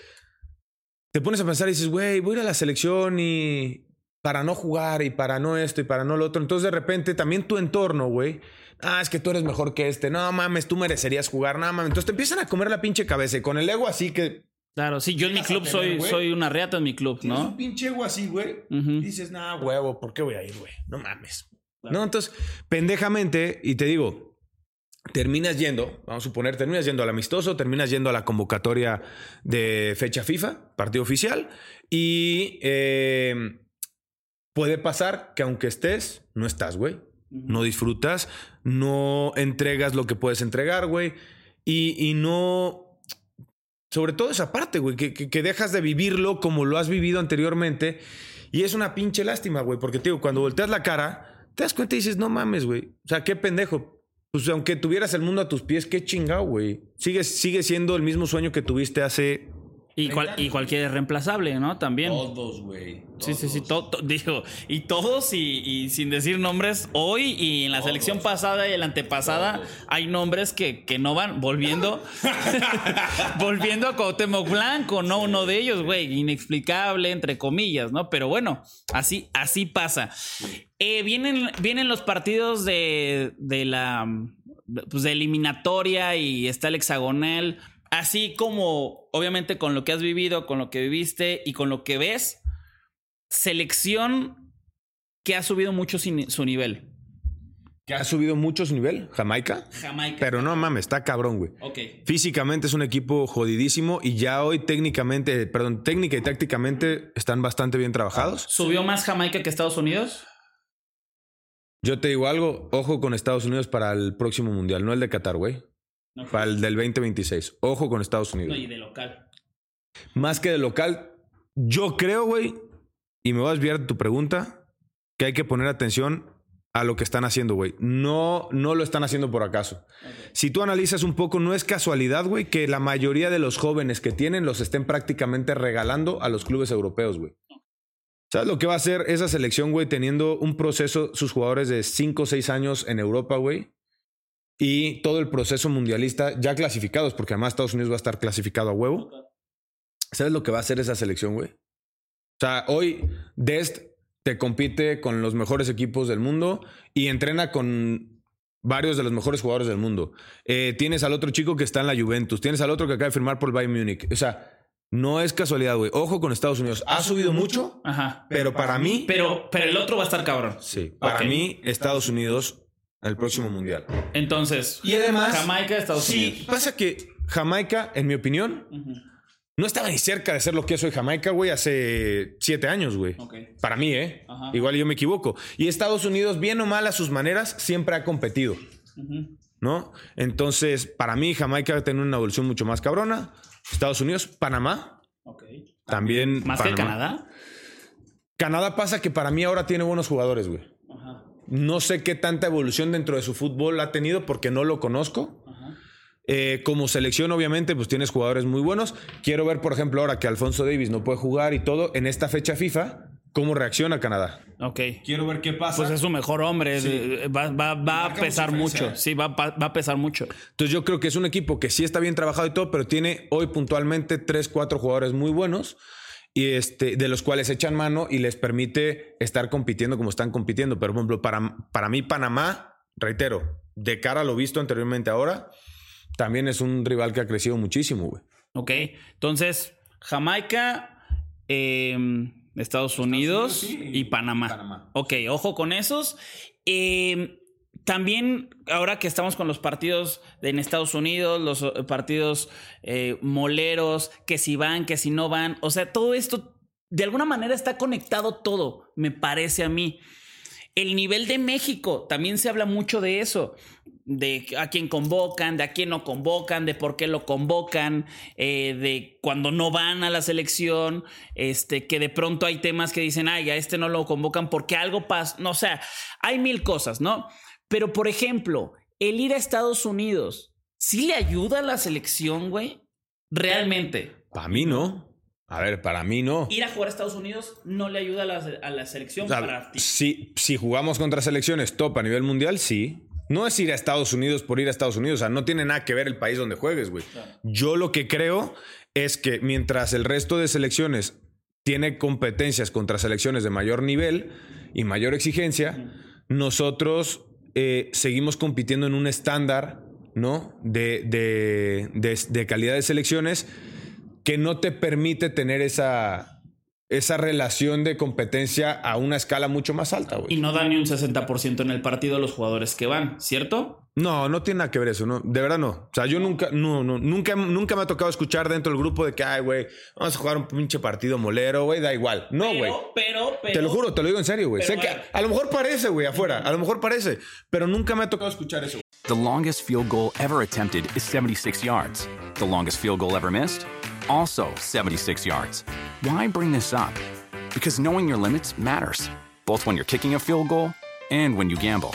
te pones a pensar y dices, güey, voy a ir a la selección y para no jugar y para no esto y para no lo otro. Entonces, de repente, también tu entorno, güey. Ah, es que tú eres mejor que este. No mames, tú merecerías jugar. No mames. Entonces te empiezan a comer la pinche cabeza y con el ego así que. Claro, sí, yo en mi club tener, soy, soy una reata en mi club, Tienes un ¿no? pinche ego así, güey. Dices, nah, huevo, ¿por qué voy a ir, güey? No mames. No, entonces, pendejamente, y te digo, terminas yendo, vamos a suponer, terminas yendo al amistoso, terminas yendo a la convocatoria de fecha FIFA, partido oficial, y eh, puede pasar que aunque estés, no estás, güey. No disfrutas, no entregas lo que puedes entregar, güey. Y, y no. Sobre todo esa parte, güey, que, que- que dejas de vivirlo como lo has vivido anteriormente. Y es una pinche lástima, güey, porque te digo, cuando volteas la cara, te das cuenta y dices, no mames, güey. O sea, qué pendejo. Pues aunque tuvieras el mundo a tus pies, qué chingado, güey. Sigue, sigue siendo el mismo sueño que tuviste hace. Y, cual- y cualquier es reemplazable, ¿no? También. Todos, güey. Sí, sí, sí, to- to- digo, y todos y, y sin decir nombres, hoy y en la selección pasada y la antepasada hay nombres que, que no van volviendo, <laughs> <laughs> volviendo a Cuauhtémoc Blanco, no uno de ellos, güey, inexplicable entre comillas, ¿no? Pero bueno, así, así pasa. Eh, vienen, vienen los partidos de, de la pues, de eliminatoria y está el hexagonal, así como obviamente con lo que has vivido, con lo que viviste y con lo que ves selección que ha subido mucho su nivel. Que ha subido mucho su nivel, Jamaica. Jamaica. Pero no mames, está cabrón, güey. Ok. Físicamente es un equipo jodidísimo y ya hoy técnicamente, perdón, técnica y tácticamente están bastante bien trabajados. ¿Subió más Jamaica que Estados Unidos? Yo te digo algo, ojo con Estados Unidos para el próximo mundial, no el de Qatar, güey. No, Para el del 2026. Ojo con Estados no, Unidos. y de local. Más que de local, yo creo, güey, y me voy a desviar de tu pregunta, que hay que poner atención a lo que están haciendo, güey. No, no lo están haciendo por acaso. Si tú analizas un poco, no es casualidad, güey, que la mayoría de los jóvenes que tienen los estén prácticamente regalando a los clubes europeos, güey. ¿Sabes lo que va a hacer esa selección, güey, teniendo un proceso, sus jugadores de 5 o 6 años en Europa, güey? Y todo el proceso mundialista ya clasificados, porque además Estados Unidos va a estar clasificado a huevo. ¿Sabes lo que va a hacer esa selección, güey? O sea, hoy Dest te compite con los mejores equipos del mundo y entrena con varios de los mejores jugadores del mundo. Eh, tienes al otro chico que está en la Juventus, tienes al otro que acaba de firmar por el Bayern Múnich. O sea, no es casualidad, güey. Ojo con Estados Unidos. Ha subido mucho, Ajá. pero para mí, Pero, pero el otro va a estar cabrón. sí, para mí Estados Unidos el próximo mundial. Entonces, Y además, Jamaica, Estados sí, Unidos. pasa que Jamaica, en mi opinión, no estaba ni cerca de ser lo que es hoy Jamaica, güey, hace siete años, güey. Ok. Para mí, ¿eh? Ajá. Igual yo me equivoco. Y Estados Unidos, bien o mal a sus maneras, siempre ha competido. ¿No? Entonces, para mí, Jamaica tiene una evolución mucho más cabrona. Estados Unidos, Panamá, Ok. también. ¿Más que. Canadá? Canadá pasa que para mí ahora tiene buenos jugadores, güey. Ajá. No sé qué tanta evolución dentro de su fútbol ha tenido porque no lo conozco. Ajá. Eh, como selección, obviamente, pues tienes jugadores muy buenos. Quiero ver, por ejemplo, ahora que Alfonso Davis no puede jugar y todo, en esta fecha FIFA, cómo reacciona Canadá. Ok. Quiero ver qué pasa. Pues es su mejor hombre. eh, Va, va- va a pesar mucho. Sí, va, va- va a pesar mucho. Entonces yo creo que es un equipo que sí está bien trabajado y todo, pero tiene hoy puntualmente tres, cuatro jugadores muy buenos y este, de los cuales echan mano y les permite estar compitiendo como están compitiendo. Pero, por ejemplo, para, para mí Panamá, reitero, de cara a lo visto anteriormente ahora, también es un rival que ha crecido muchísimo, güey. Ok. Entonces, Jamaica, eh, Estados Unidos, Unidos, sí, y, y Panamá. Panamá. Ok, ojo con esos. Eh, también, ahora que estamos con los partidos en Estados Unidos, los eh, partidos eh, moleros, que si van, que si no van, o sea, todo esto de alguna manera está conectado todo, me parece a mí. El nivel de México, también se habla mucho de eso, de a quién convocan, de a quién no convocan, de por qué lo convocan, eh, de cuando no van a la selección, este, que de pronto hay temas que dicen, ay, a este no lo convocan porque algo pasa, no, o sea, hay mil cosas, ¿no? Pero, por ejemplo, el ir a Estados Unidos, ¿sí le ayuda a la selección, güey? Realmente. Para mí no. A ver, para mí no. Ir a jugar a Estados Unidos no le ayuda a la, a la selección O sea, para ti. si, si jugamos contra selecciones top a nivel mundial, sí. No es ir a Estados Unidos por ir a Estados Unidos. O sea, no tiene nada que ver el país donde juegues, güey. Yo lo que creo es que mientras el resto de selecciones tiene competencias contra selecciones de mayor nivel y mayor exigencia, nosotros eh, seguimos compitiendo en un estándar, ¿no? De, de, de- de calidad de selecciones que no te permite tener esa, esa relación de competencia a una escala mucho más alta, Y güey. no dan ni un 60% en el partido a los jugadores que van, ¿cierto? No, no tiene nada que ver eso, no, de verdad no. O sea, yo nunca, no, no, nunca, nunca me ha tocado escuchar dentro del grupo de que, ay, güey, vamos a jugar un pinche partido molero, güey, da igual. No, güey. Pero, pero, pero. Te lo juro, te lo digo en serio, güey. Sé que a a lo mejor parece, güey, afuera. A lo mejor parece. Pero nunca me ha tocado escuchar eso. The longest field goal ever attempted is 76 yards. The longest field goal ever missed? Also 76 yards. Why bring this up? Because knowing your limits matters, both when you're kicking a field goal and when you gamble.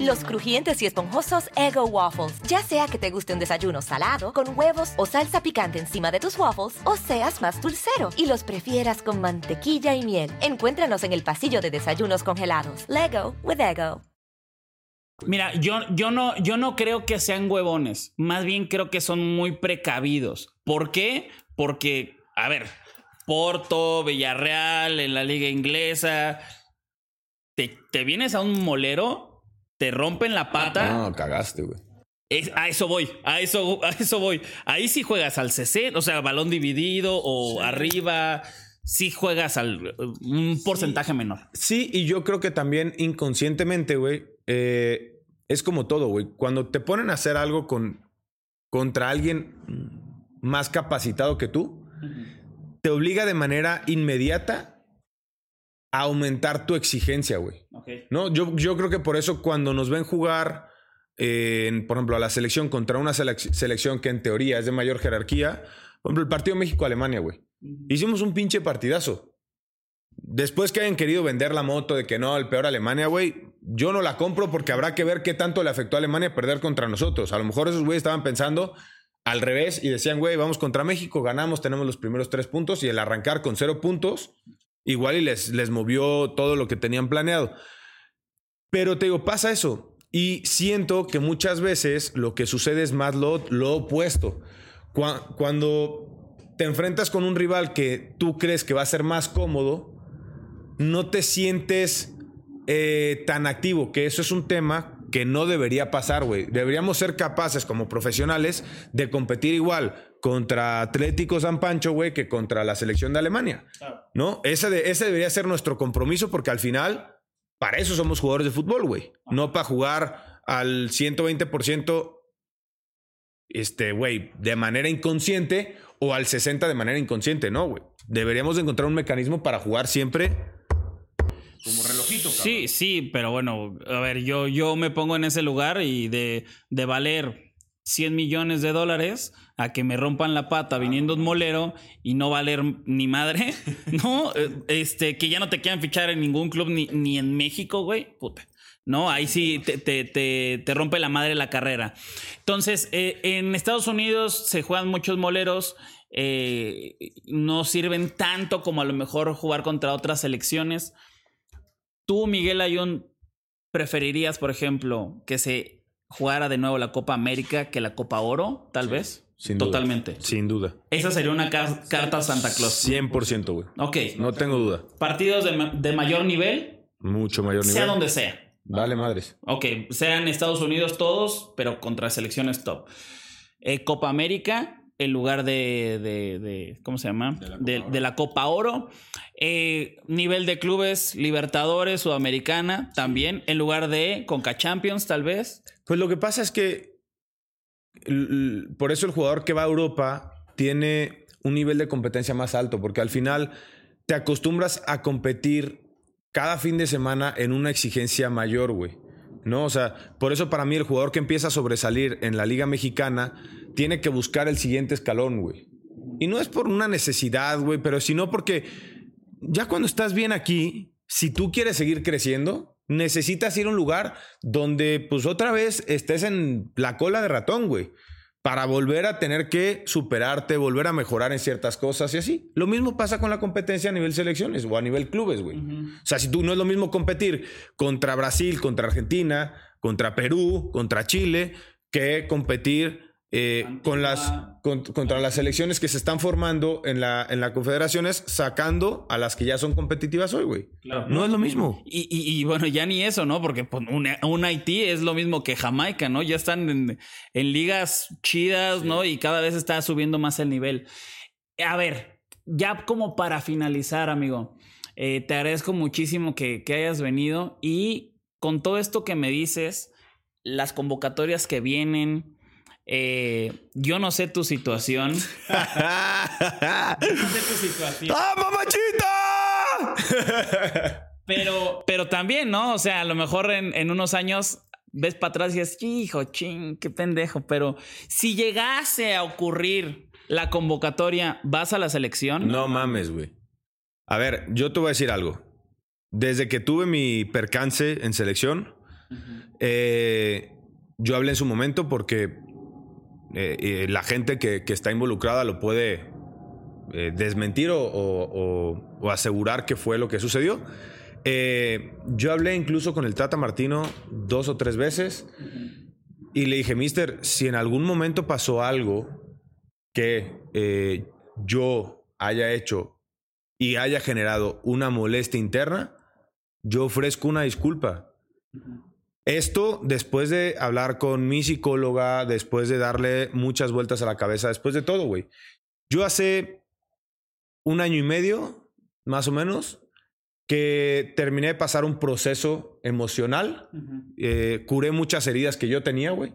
Los crujientes y esponjosos Ego Waffles. Ya sea que te guste un desayuno salado, con huevos o salsa picante encima de tus waffles, o seas más dulcero y los prefieras con mantequilla y miel. Encuéntranos en el pasillo de desayunos congelados. Lego with Ego. Mira, yo, yo, no, yo no creo que sean huevones. Más bien creo que son muy precavidos. ¿Por qué? Porque, a ver, Porto, Villarreal, en la liga inglesa. Te, te vienes a un molero, te rompen la pata. No, cagaste, güey. Es- a eso voy, a eso, a eso voy. Ahí sí juegas al CC, o sea, balón dividido o arriba. Sí juegas al un porcentaje menor. Sí, y yo creo que también inconscientemente, güey, eh, es como todo, güey. Cuando te ponen a hacer algo con, contra alguien más capacitado que tú, te obliga de manera inmediata aumentar tu exigencia, güey. ¿No? Yo, yo creo que por eso cuando nos ven jugar, eh, en, por ejemplo, a la selección contra una selec- selección que en teoría es de mayor jerarquía, por ejemplo, el partido México-Alemania, güey. Hicimos un pinche partidazo. Después que hayan querido vender la moto de que no, el peor Alemania, güey, yo no la compro porque habrá que ver qué tanto le afectó a Alemania perder contra nosotros. A lo mejor esos güeyes estaban pensando al revés y decían, güey, vamos contra México, ganamos, tenemos los primeros tres puntos y el arrancar con cero puntos, igual y les, les movió todo lo que tenían planeado. Pero te digo, pasa eso. Y siento que muchas veces lo que sucede es más lo, lo opuesto. Cua- Cuando te enfrentas con un rival que tú crees que va a ser más cómodo, no te sientes eh, tan activo, que eso es un tema que no debería pasar, güey. Deberíamos ser capaces como profesionales de competir igual contra Atlético San Pancho, güey, que contra la selección de Alemania. ¿No? Ese, de- ese debería ser nuestro compromiso porque al final, para eso somos jugadores de fútbol, güey. No para jugar al 120%, este, güey, de manera inconsciente o al 60% de manera inconsciente, no, güey. Deberíamos de encontrar un mecanismo para jugar siempre como relojito, cabrón. Sí, sí, pero bueno, a ver, yo, yo me pongo en ese lugar y de, de valer 100 millones de dólares a que me rompan la pata viniendo un molero y no valer ni madre, <laughs> ¿no? Eh, Este, que ya no te quieran fichar en ningún club ni, ni en México, güey, puta. No, ahí sí te, te, te, te rompe la madre la carrera. Entonces, eh, en Estados Unidos se juegan muchos moleros. eh, no sirven tanto como a lo mejor jugar contra otras selecciones. ¿Tú, Miguel Ayón, preferirías, por ejemplo, que se jugara de nuevo la Copa América que la Copa Oro, tal vez? Sin duda. Totalmente. Sin duda. Esa sería una car- carta Santa Claus. 100%, güey. Ok. No tengo duda. Partidos de, ma- de mayor nivel, Mucho mayor nivel. sea donde sea. Vale, madres. Ok, sean Estados Unidos todos, pero contra selecciones top. Eh, Copa América, en lugar de, de- de- ¿cómo se llama? De, de la Copa Oro. Eh, nivel de clubes, Libertadores, Sudamericana, también, en lugar de Conca Champions, tal vez. Pues lo que pasa es que por eso el jugador que va a Europa tiene un nivel de competencia más alto, porque al final te acostumbras a competir cada fin de semana en una exigencia mayor, güey. ¿No? O sea, por eso para mí el jugador que empieza a sobresalir en la Liga Mexicana tiene que buscar el siguiente escalón, güey. Y no es por una necesidad, güey, pero sino porque ya cuando estás bien aquí, si tú quieres seguir creciendo, necesitas ir a un lugar donde pues otra vez estés en la cola de ratón, güey. Para volver a tener que superarte, volver a mejorar en ciertas cosas y así. Lo mismo pasa con la competencia a nivel selecciones o a nivel clubes, güey. O sea, si tú no es lo mismo competir contra Brasil, contra Argentina, contra Perú, contra Chile, que competir eh, con las, con- contra las selecciones que se están formando en la, en la confederaciones, sacando a las que ya son competitivas hoy, güey. Claro. No es lo mismo. Y, y- y, bueno, ya ni eso, ¿no? Porque pues, un, un Haití es lo mismo que Jamaica, ¿no? Ya están en, en ligas chidas, ¿no? Y cada vez está subiendo más el nivel. A ver, ya como para finalizar, amigo, eh, te agradezco muchísimo que, que hayas venido y con todo esto que me dices, las convocatorias que vienen, eh, yo no sé tu situación. <laughs> ¡Ah, No sé tu situación. mamachita! <laughs> Pero, pero también, ¿no? O sea, a lo mejor en, en unos años ves para atrás y dices, hijo, ching, qué pendejo. Pero si llegase a ocurrir la convocatoria, ¿vas a la selección? No mames, güey. A ver, yo te voy a decir algo. Desde que tuve mi percance en selección, eh, yo hablé en su momento porque eh, eh, la gente que, está involucrada lo puede eh, desmentir o, asegurar que fue lo que sucedió. Yo hablé incluso con el Tata Martino dos o tres veces y le dije, Mister, si en algún momento pasó algo que yo haya hecho y haya generado una molestia interna, yo ofrezco una disculpa. Esto después de hablar con mi psicóloga, después de darle muchas vueltas a la cabeza, después de todo, güey. Yo hace un año y medio, más o menos, que terminé de pasar un proceso emocional. Eh, curé muchas heridas que yo tenía, güey.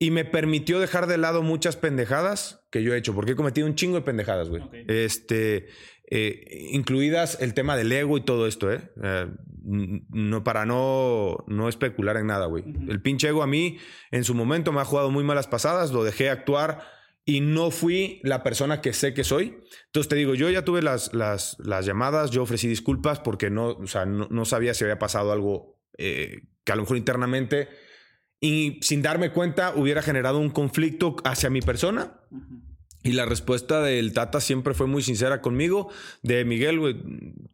Y me permitió dejar de lado muchas pendejadas que yo he hecho, porque he cometido un chingo de pendejadas, güey. Este, eh, incluidas el tema del ego y todo esto, ¿eh? Eh, no, para no, no especular en nada, güey. El pinche ego a mí, en su momento, me ha jugado muy malas pasadas, lo dejé actuar y no fui la persona que sé que soy. Entonces te digo, yo ya tuve las, las, las llamadas, yo ofrecí disculpas porque no, o sea, no, no sabía si había pasado algo eh, que a lo mejor internamente y sin darme cuenta hubiera generado un conflicto hacia mi persona. Y la respuesta del Tata siempre fue muy sincera conmigo, de Miguel, güey,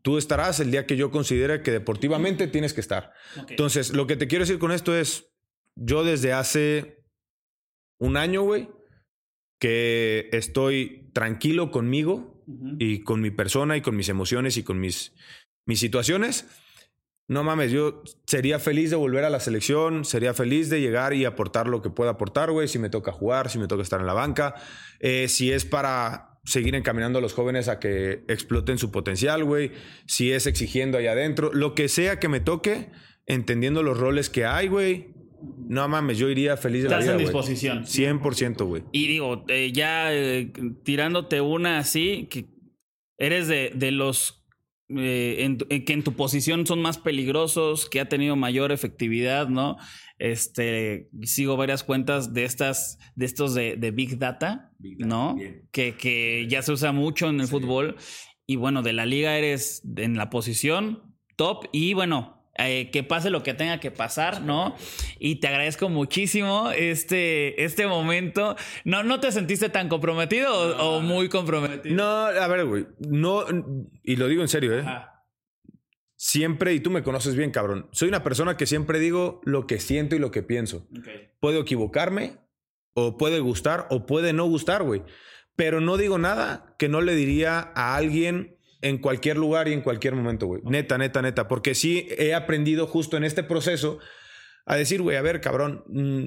tú estarás el día que yo considere que deportivamente tienes que estar. Entonces, lo que te quiero decir con esto es, yo desde hace un año, güey, que estoy tranquilo conmigo y con mi persona y con mis emociones y con mis, mis situaciones. No mames, yo sería feliz de volver a la selección, sería feliz de llegar y aportar lo que pueda aportar, güey, si me toca jugar, si me toca estar en la banca, eh, si es para seguir encaminando a los jóvenes a que exploten su potencial, güey, si es exigiendo allá adentro, lo que sea que me toque, entendiendo los roles que hay, güey, no mames, yo iría feliz de la vida. Estás en disposición. 100%, güey. Y digo, eh, ya eh, tirándote una así, que eres de, de los eh, que en tu posición son más peligrosos, que ha tenido mayor efectividad, ¿no? Este, sigo varias cuentas de estas, de estos de, Big Data, ¿no? Que, que, ya se usa mucho en el fútbol. Y bueno, de la liga eres en la posición top. Y bueno, eh, que pase lo que tenga que pasar, ¿no? Y te agradezco muchísimo este, este momento. ¿No, ¿No te sentiste tan comprometido o, muy comprometido? No, a ver, güey. No, y lo digo en serio, ¿eh? Siempre, y tú me conoces bien, cabrón. Soy una persona que siempre digo lo que siento y lo que pienso. Puedo equivocarme, o puede gustar, o puede no gustar, güey. Pero no digo nada que no le diría a alguien en cualquier lugar y en cualquier momento, güey. Neta, neta, neta. Porque sí he aprendido justo en este proceso a decir, güey, a ver, cabrón, mm,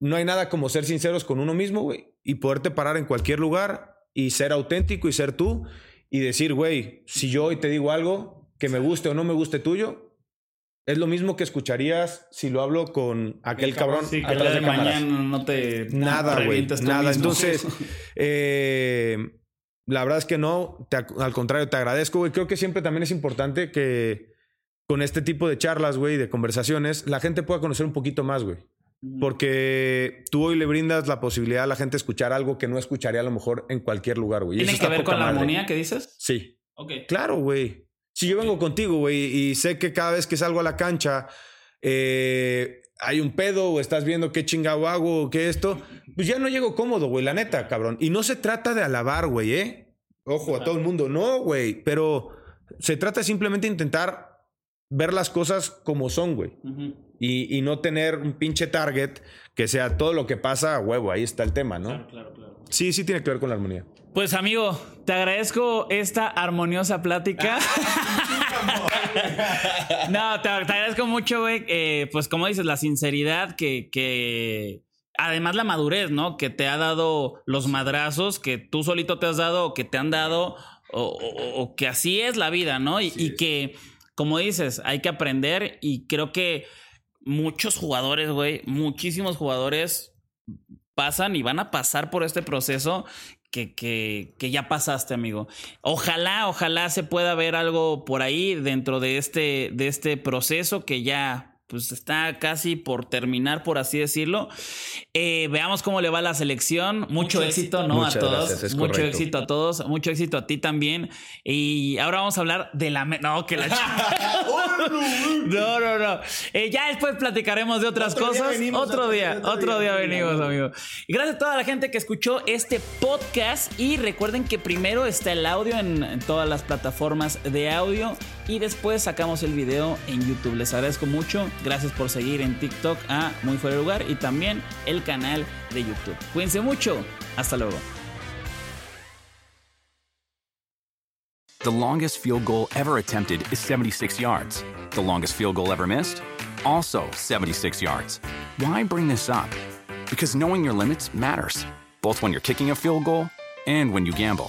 no hay nada como ser sinceros con uno mismo, güey. Y poderte parar en cualquier lugar y ser auténtico y ser tú. Y decir, güey, si yo hoy te digo algo que me guste o no me guste tuyo, es lo mismo que escucharías si lo hablo con aquel cabrón. Sí, que de mañana no te... Nada, güey. Nada. Entonces, <laughs> eh la verdad es que no, al contrario, te agradezco, güey. Creo que siempre también es importante que con este tipo de charlas, güey, de conversaciones, la gente pueda conocer un poquito más, güey. Porque tú hoy le brindas la posibilidad a la gente de escuchar algo que no escucharía a lo mejor en cualquier lugar, güey. ¿Tiene que ver con la armonía que dices? Sí. Ok. Claro, güey. Si yo vengo contigo, güey, y sé que cada vez que salgo a la cancha, eh, hay un pedo o estás viendo qué chingado hago o qué esto, pues ya no llego cómodo, güey, la neta, cabrón. Y no se trata de alabar, güey, ¿eh? Ojo, a todo el mundo, no, güey, pero se trata simplemente de intentar ver las cosas como son, güey. y, y, no tener un pinche target que sea todo lo que pasa a huevo, ahí está el tema, ¿no? Claro, claro, claro. Sí, sí tiene que ver con la armonía. Pues amigo, te agradezco esta armoniosa plática. no, te, agradezco mucho, güey. Eh, pues como dices, la sinceridad que, que, además la madurez, ¿no? Que te ha dado los madrazos que tú solito te has dado o que te han dado o, que así es la vida, ¿no? Y, y, que, como dices, hay que aprender y creo que muchos jugadores, güey, muchísimos jugadores pasan y van a pasar por este proceso que, que, que, ya pasaste, amigo. Ojalá, ojalá se pueda ver algo por ahí dentro de este, de este proceso que ya pues está casi por terminar, por así decirlo. Eh, veamos cómo le va la selección. Mucho, éxito, ¿no? a todos. mucho éxito a todos. Mucho éxito a ti también. Y ahora vamos a hablar de la... No, que la... <laughs> no, no, no. Eh, ya después platicaremos de otras cosas. otro día, otro, día, venimos, amigo. Gracias a toda la gente que escuchó este podcast. Y recuerden que primero está el audio en todas las plataformas de audio. Y después sacamos el video en YouTube. Les agradezco mucho. Gracias por seguir en TikTok a Muy Fuera Lugar y también el canal de YouTube. Cuídense mucho. Hasta luego. The longest field goal ever attempted is 76 yards. The longest field goal ever missed? Also 76 yards. Why bring this up? Because knowing your limits matters, both when you're kicking a field goal and when you gamble.